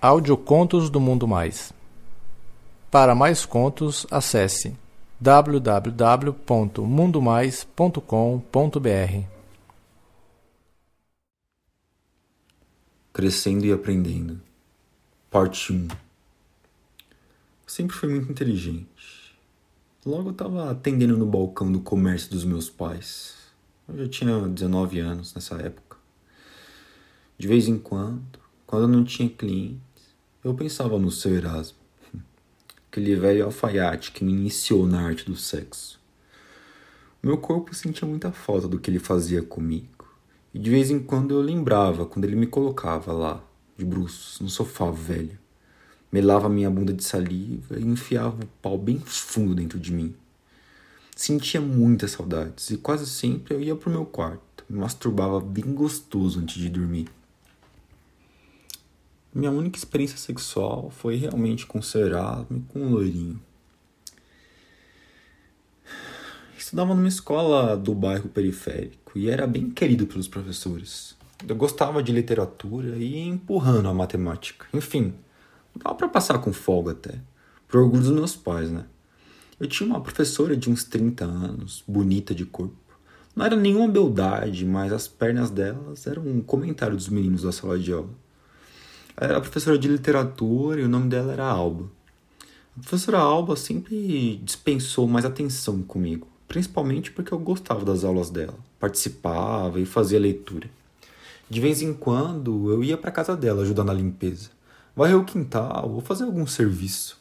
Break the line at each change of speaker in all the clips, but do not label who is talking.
Audiocontos do Mundo Mais. Para mais contos, acesse www.mundomais.com.br.
Crescendo e aprendendo. Parte 1. Sempre fui muito inteligente. Logo estava atendendo no balcão do comércio dos meus pais. Eu já tinha 19 anos nessa época. De vez em quando, quando eu não tinha clientes, eu pensava no seu Erasmo, aquele velho alfaiate que me iniciou na arte do sexo. Meu corpo sentia muita falta do que ele fazia comigo, e de vez em quando eu lembrava quando ele me colocava lá, de bruços, no sofá velho, melava minha bunda de saliva e enfiava o pau bem fundo dentro de mim. Sentia muitas saudades e quase sempre eu ia pro meu quarto, me masturbava bem gostoso antes de dormir. Minha única experiência sexual foi realmente com Serasmo e com o loirinho. Estudava numa escola do bairro periférico e era bem querido pelos professores. Eu gostava de literatura e ia empurrando a matemática. Enfim, dava para passar com folga até. Por orgulho dos meus pais, né? Eu tinha uma professora de uns 30 anos, bonita de corpo. Não era nenhuma beldade, mas as pernas delas eram um comentário dos meninos da sala de aula. Era professora de literatura e o nome dela era Alba. A professora Alba sempre dispensou mais atenção comigo, principalmente porque eu gostava das aulas dela, participava e fazia leitura. De vez em quando eu ia para casa dela ajudar na limpeza, varrer o quintal ou fazer algum serviço.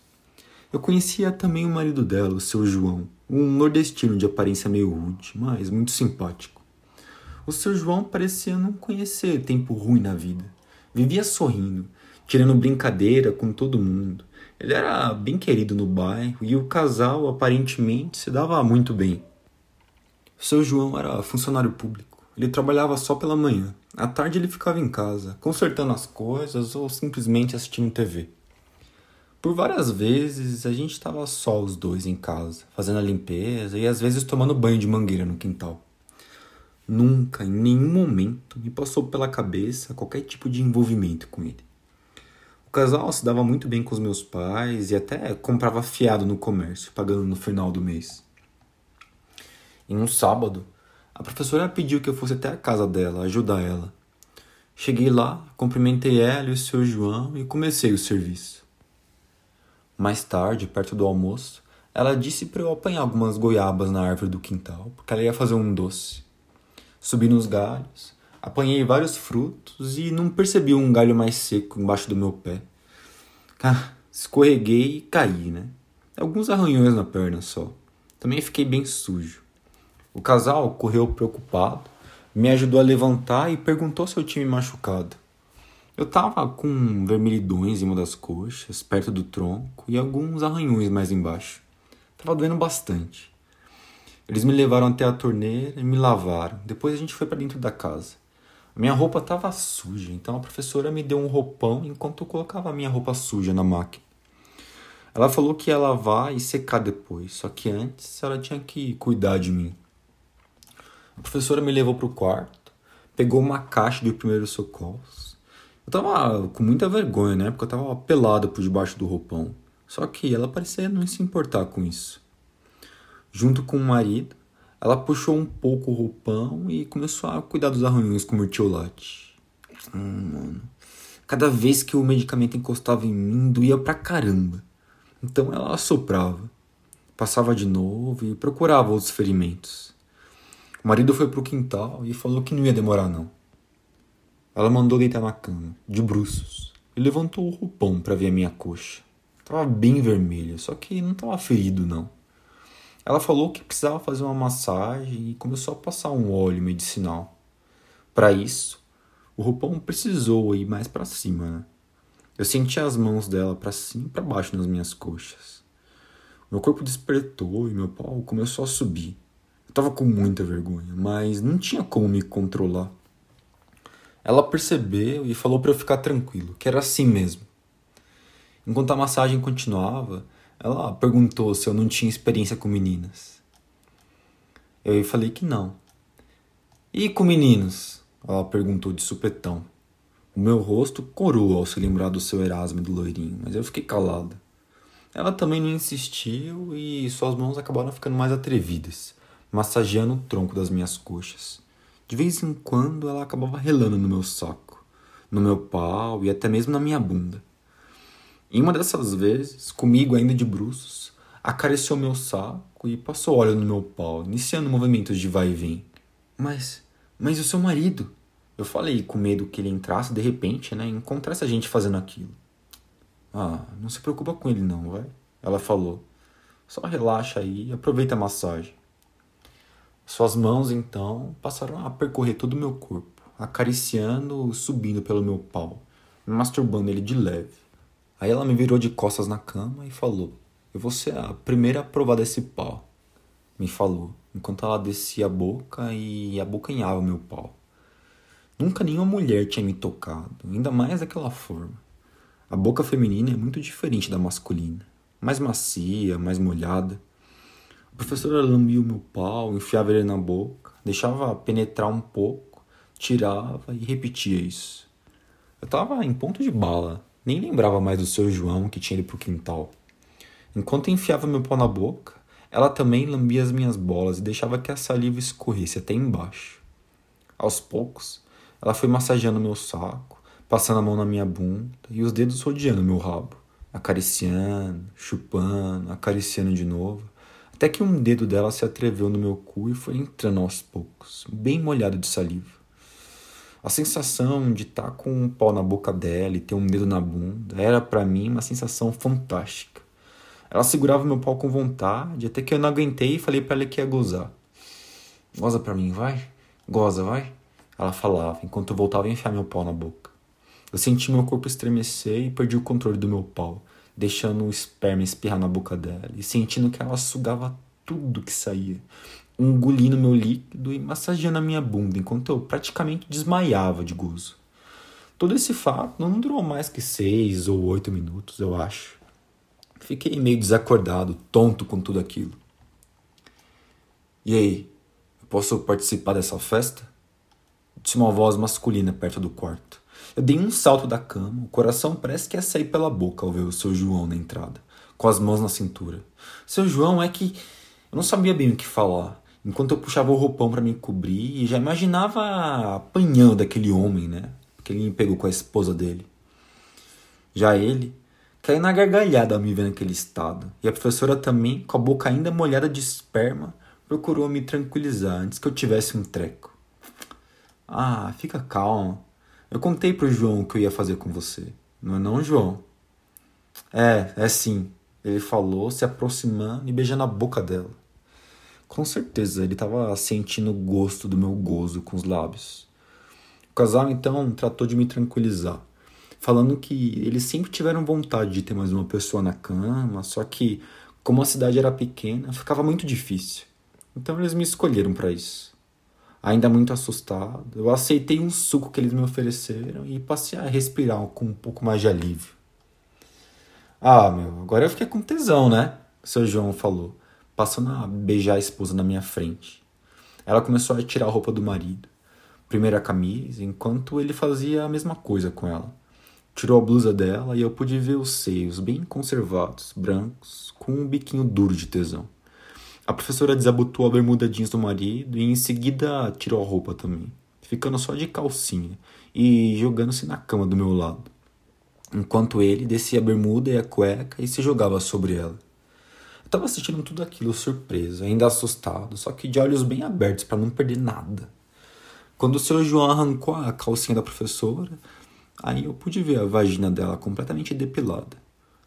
Eu conhecia também o marido dela, o seu João, um nordestino de aparência meio rude, mas muito simpático. O seu João parecia não conhecer tempo ruim na vida Vivia sorrindo, tirando brincadeira com todo mundo. Ele era bem querido no bairro e o casal aparentemente se dava muito bem. seu João era funcionário público. Ele trabalhava só pela manhã. À tarde ele ficava em casa, consertando as coisas ou simplesmente assistindo TV. Por várias vezes a gente estava só os dois em casa, fazendo a limpeza e às vezes tomando banho de mangueira no quintal. Nunca, em nenhum momento, me passou pela cabeça qualquer tipo de envolvimento com ele. O casal se dava muito bem com os meus pais e até comprava fiado no comércio, pagando no final do mês. Em um sábado, a professora pediu que eu fosse até a casa dela ajudar ela. Cheguei lá, cumprimentei ela e o seu João e comecei o serviço. Mais tarde, perto do almoço, ela disse para eu apanhar algumas goiabas na árvore do quintal, porque ela ia fazer um doce. Subi nos galhos, apanhei vários frutos e não percebi um galho mais seco embaixo do meu pé. Ah, escorreguei e caí, né? Alguns arranhões na perna só. Também fiquei bem sujo. O casal correu preocupado, me ajudou a levantar e perguntou se eu tinha me machucado. Eu tava com vermelhidões em uma das coxas, perto do tronco, e alguns arranhões mais embaixo. Tava doendo bastante. Eles me levaram até a torneira e me lavaram. Depois a gente foi para dentro da casa. Minha roupa estava suja, então a professora me deu um roupão enquanto eu colocava a minha roupa suja na máquina. Ela falou que ia lavar e secar depois, só que antes ela tinha que cuidar de mim. A professora me levou para o quarto, pegou uma caixa de primeiros socorros. Eu tava com muita vergonha, né? Porque eu tava pelado por debaixo do roupão. Só que ela parecia não se importar com isso. Junto com o marido, ela puxou um pouco o roupão e começou a cuidar dos arranhões com mertiolate. Hum, mano. Cada vez que o medicamento encostava em mim, doía pra caramba. Então ela assoprava, passava de novo e procurava outros ferimentos. O marido foi pro quintal e falou que não ia demorar não. Ela mandou deitar na cama, de bruços, e levantou o roupão para ver a minha coxa. Tava bem vermelho, só que não tava ferido não. Ela falou que precisava fazer uma massagem e começou a passar um óleo medicinal. Para isso, o roupão precisou ir mais para cima. Né? Eu senti as mãos dela para cima e para baixo nas minhas coxas. Meu corpo despertou e meu pau começou a subir. Eu tava com muita vergonha, mas não tinha como me controlar. Ela percebeu e falou para eu ficar tranquilo, que era assim mesmo. Enquanto a massagem continuava, ela perguntou se eu não tinha experiência com meninas. Eu falei que não. E com meninos? Ela perguntou de supetão. O meu rosto corou ao se lembrar do seu Erasmo e do loirinho, mas eu fiquei calada. Ela também não insistiu e suas mãos acabaram ficando mais atrevidas, massageando o tronco das minhas coxas. De vez em quando ela acabava relando no meu saco, no meu pau e até mesmo na minha bunda. Em uma dessas vezes, comigo ainda de bruços, acariciou meu saco e passou óleo no meu pau, iniciando movimentos de vai e vem. Mas, mas o seu marido? Eu falei com medo que ele entrasse de repente, né, e encontrasse a gente fazendo aquilo. Ah, não se preocupa com ele não, vai? Ela falou. Só relaxa aí e aproveita a massagem. Suas mãos, então, passaram a percorrer todo o meu corpo, acariciando, subindo pelo meu pau, masturbando ele de leve. Aí ela me virou de costas na cama e falou: Eu vou ser a primeira a provar desse pau. Me falou, enquanto ela descia a boca e abocanhava meu pau. Nunca nenhuma mulher tinha me tocado, ainda mais daquela forma. A boca feminina é muito diferente da masculina, mais macia, mais molhada. A professora lambia o meu pau, enfiava ele na boca, deixava penetrar um pouco, tirava e repetia isso. Eu tava em ponto de bala, nem lembrava mais do seu João que tinha ido pro quintal. Enquanto enfiava meu pau na boca, ela também lambia as minhas bolas e deixava que a saliva escorresse até embaixo. Aos poucos, ela foi massageando meu saco, passando a mão na minha bunda e os dedos rodeando meu rabo, acariciando, chupando, acariciando de novo, até que um dedo dela se atreveu no meu cu e foi entrando aos poucos, bem molhado de saliva. A sensação de estar tá com um pau na boca dela e ter um dedo na bunda era para mim uma sensação fantástica. Ela segurava meu pau com vontade, até que eu não aguentei e falei para ela que ia gozar. Goza pra mim, vai? Goza, vai? Ela falava, enquanto eu voltava a enfiar meu pau na boca. Eu senti meu corpo estremecer e perdi o controle do meu pau, deixando o esperma espirrar na boca dela e sentindo que ela sugava tudo que saía, engolindo meu líquido e massageando a minha bunda enquanto eu praticamente desmaiava de gozo. Todo esse fato não durou mais que seis ou oito minutos, eu acho. Fiquei meio desacordado, tonto com tudo aquilo. E aí, posso participar dessa festa? Disse uma voz masculina perto do quarto. Eu dei um salto da cama, o coração parece que ia sair pela boca ao ver o seu João na entrada, com as mãos na cintura. Seu João é que eu não sabia bem o que falar, enquanto eu puxava o roupão para me cobrir e já imaginava apanhando daquele homem, né? Que ele me pegou com a esposa dele. Já ele caiu na gargalhada ao me ver naquele estado, e a professora também, com a boca ainda molhada de esperma, procurou me tranquilizar antes que eu tivesse um treco. Ah, fica calma. Eu contei pro João o que eu ia fazer com você. Não é não, João? É, é sim. Ele falou, se aproximando e beijando a boca dela. Com certeza, ele estava sentindo o gosto do meu gozo com os lábios. O casal então tratou de me tranquilizar, falando que eles sempre tiveram vontade de ter mais uma pessoa na cama, só que, como a cidade era pequena, ficava muito difícil. Então eles me escolheram para isso ainda muito assustado, eu aceitei um suco que eles me ofereceram e passei a respirar com um pouco mais de alívio. Ah, meu, agora eu fiquei com tesão, né? O seu João falou, passando a beijar a esposa na minha frente. Ela começou a tirar a roupa do marido, primeiro a camisa, enquanto ele fazia a mesma coisa com ela. Tirou a blusa dela e eu pude ver os seios bem conservados, brancos, com um biquinho duro de tesão. A professora desabotou a bermuda jeans do marido e em seguida tirou a roupa também, ficando só de calcinha e jogando-se na cama do meu lado, enquanto ele descia a bermuda e a cueca e se jogava sobre ela. Eu estava assistindo tudo aquilo surpreso, ainda assustado, só que de olhos bem abertos para não perder nada. Quando o seu João arrancou a calcinha da professora, aí eu pude ver a vagina dela completamente depilada.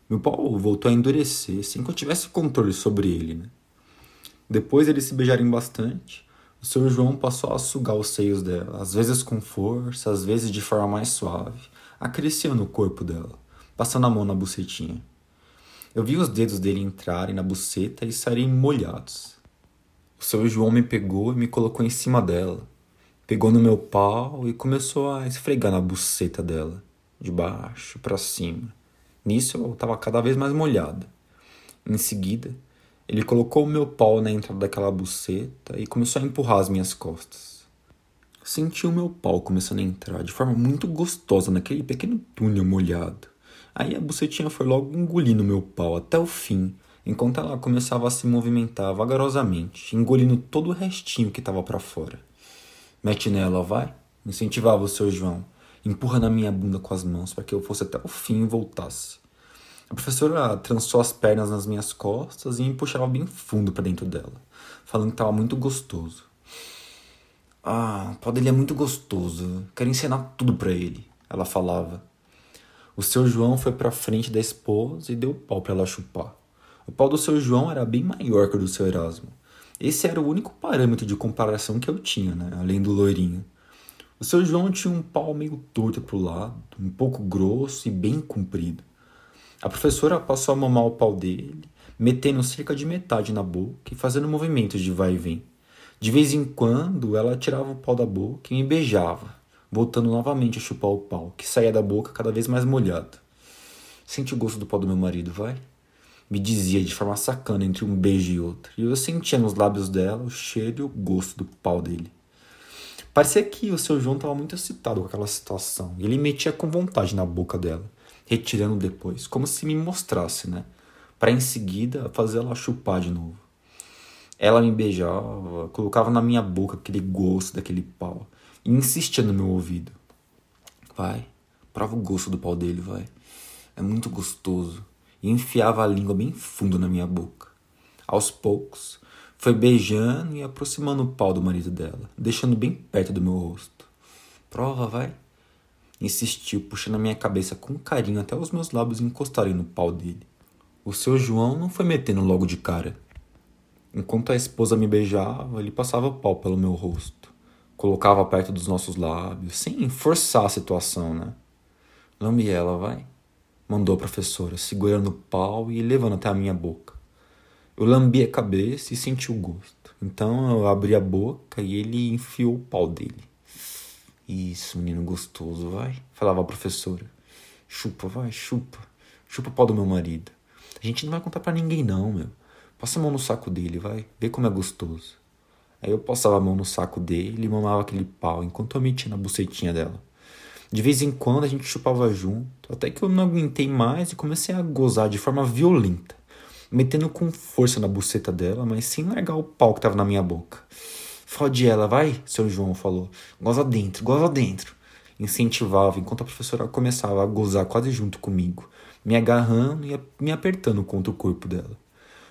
Meu pau voltou a endurecer sem que eu tivesse controle sobre ele, né? Depois eles se beijarem bastante, o Sr. João passou a sugar os seios dela, às vezes com força, às vezes de forma mais suave, acariciando o corpo dela, passando a mão na bucetinha. Eu vi os dedos dele entrarem na buceta e saírem molhados. O Sr. João me pegou e me colocou em cima dela. Pegou no meu pau e começou a esfregar na buceta dela, de baixo para cima. Nisso eu estava cada vez mais molhada. Em seguida, ele colocou o meu pau na entrada daquela buceta e começou a empurrar as minhas costas. Senti o meu pau começando a entrar de forma muito gostosa naquele pequeno túnel molhado. Aí a bucetinha foi logo engolindo meu pau até o fim, enquanto ela começava a se movimentar vagarosamente, engolindo todo o restinho que estava para fora. Mete nela, vai, incentivava o seu João, empurrando a minha bunda com as mãos para que eu fosse até o fim e voltasse. A professora trançou as pernas nas minhas costas e me puxava bem fundo para dentro dela, falando que estava muito gostoso. Ah, o pau dele é muito gostoso. Quero ensinar tudo para ele, ela falava. O seu João foi para frente da esposa e deu o pau para ela chupar. O pau do seu João era bem maior que o do seu Erasmo. Esse era o único parâmetro de comparação que eu tinha, né? além do loirinho. O seu João tinha um pau meio torto pro lado, um pouco grosso e bem comprido. A professora passou a mamar o pau dele, metendo cerca de metade na boca e fazendo movimentos de vai e vem. De vez em quando, ela tirava o pau da boca e me beijava, voltando novamente a chupar o pau, que saía da boca cada vez mais molhado. Sente o gosto do pau do meu marido, vai? Me dizia de forma sacana entre um beijo e outro, e eu sentia nos lábios dela o cheiro e o gosto do pau dele. Parecia que o seu João estava muito excitado com aquela situação, e ele metia com vontade na boca dela, retirando depois, como se me mostrasse, né? Para em seguida fazer ela chupar de novo. Ela me beijava, colocava na minha boca aquele gosto daquele pau insistia no meu ouvido. Vai, prova o gosto do pau dele, vai. É muito gostoso. E enfiava a língua bem fundo na minha boca. Aos poucos, foi beijando e aproximando o pau do marido dela, deixando bem perto do meu rosto. Prova, vai. Insistiu, puxando a minha cabeça com carinho até os meus lábios encostarem no pau dele. O seu João não foi metendo logo de cara. Enquanto a esposa me beijava, ele passava o pau pelo meu rosto, colocava perto dos nossos lábios, sem forçar a situação, né? Lambe ela, vai, mandou a professora, segurando o pau e levando até a minha boca. Eu lambi a cabeça e senti o gosto. Então eu abri a boca e ele enfiou o pau dele. Isso, menino gostoso, vai, falava a professora. Chupa, vai, chupa. Chupa o pau do meu marido. A gente não vai contar para ninguém, não, meu. Passa a mão no saco dele, vai. Vê como é gostoso. Aí eu passava a mão no saco dele e mamava aquele pau enquanto eu metia na bucetinha dela. De vez em quando a gente chupava junto, até que eu não aguentei mais e comecei a gozar de forma violenta, metendo com força na buceta dela, mas sem largar o pau que tava na minha boca. Fode ela, vai, seu João falou. Goza dentro, goza dentro. Incentivava enquanto a professora começava a gozar quase junto comigo, me agarrando e me apertando contra o corpo dela.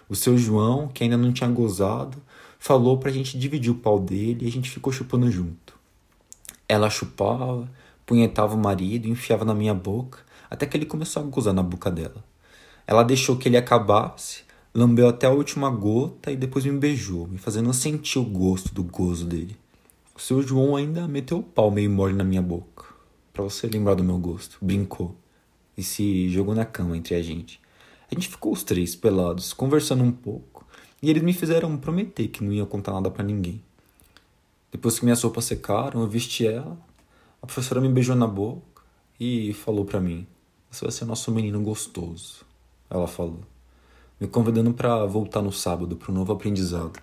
O seu João, que ainda não tinha gozado, falou pra gente dividir o pau dele e a gente ficou chupando junto. Ela chupava, punhetava o marido enfiava na minha boca, até que ele começou a gozar na boca dela. Ela deixou que ele acabasse, lambeu até a última gota e depois me beijou, me fazendo sentir o gosto do gozo dele. O seu João ainda meteu o pau meio mole na minha boca, para você lembrar do meu gosto, brincou e se jogou na cama entre a gente. A gente ficou os três pelados, conversando um pouco, e eles me fizeram prometer que não ia contar nada para ninguém. Depois que minhas roupas secaram, eu vesti ela, a professora me beijou na boca e falou para mim: Você vai ser nosso menino gostoso. Ela falou, me convidando para voltar no sábado para um novo aprendizado.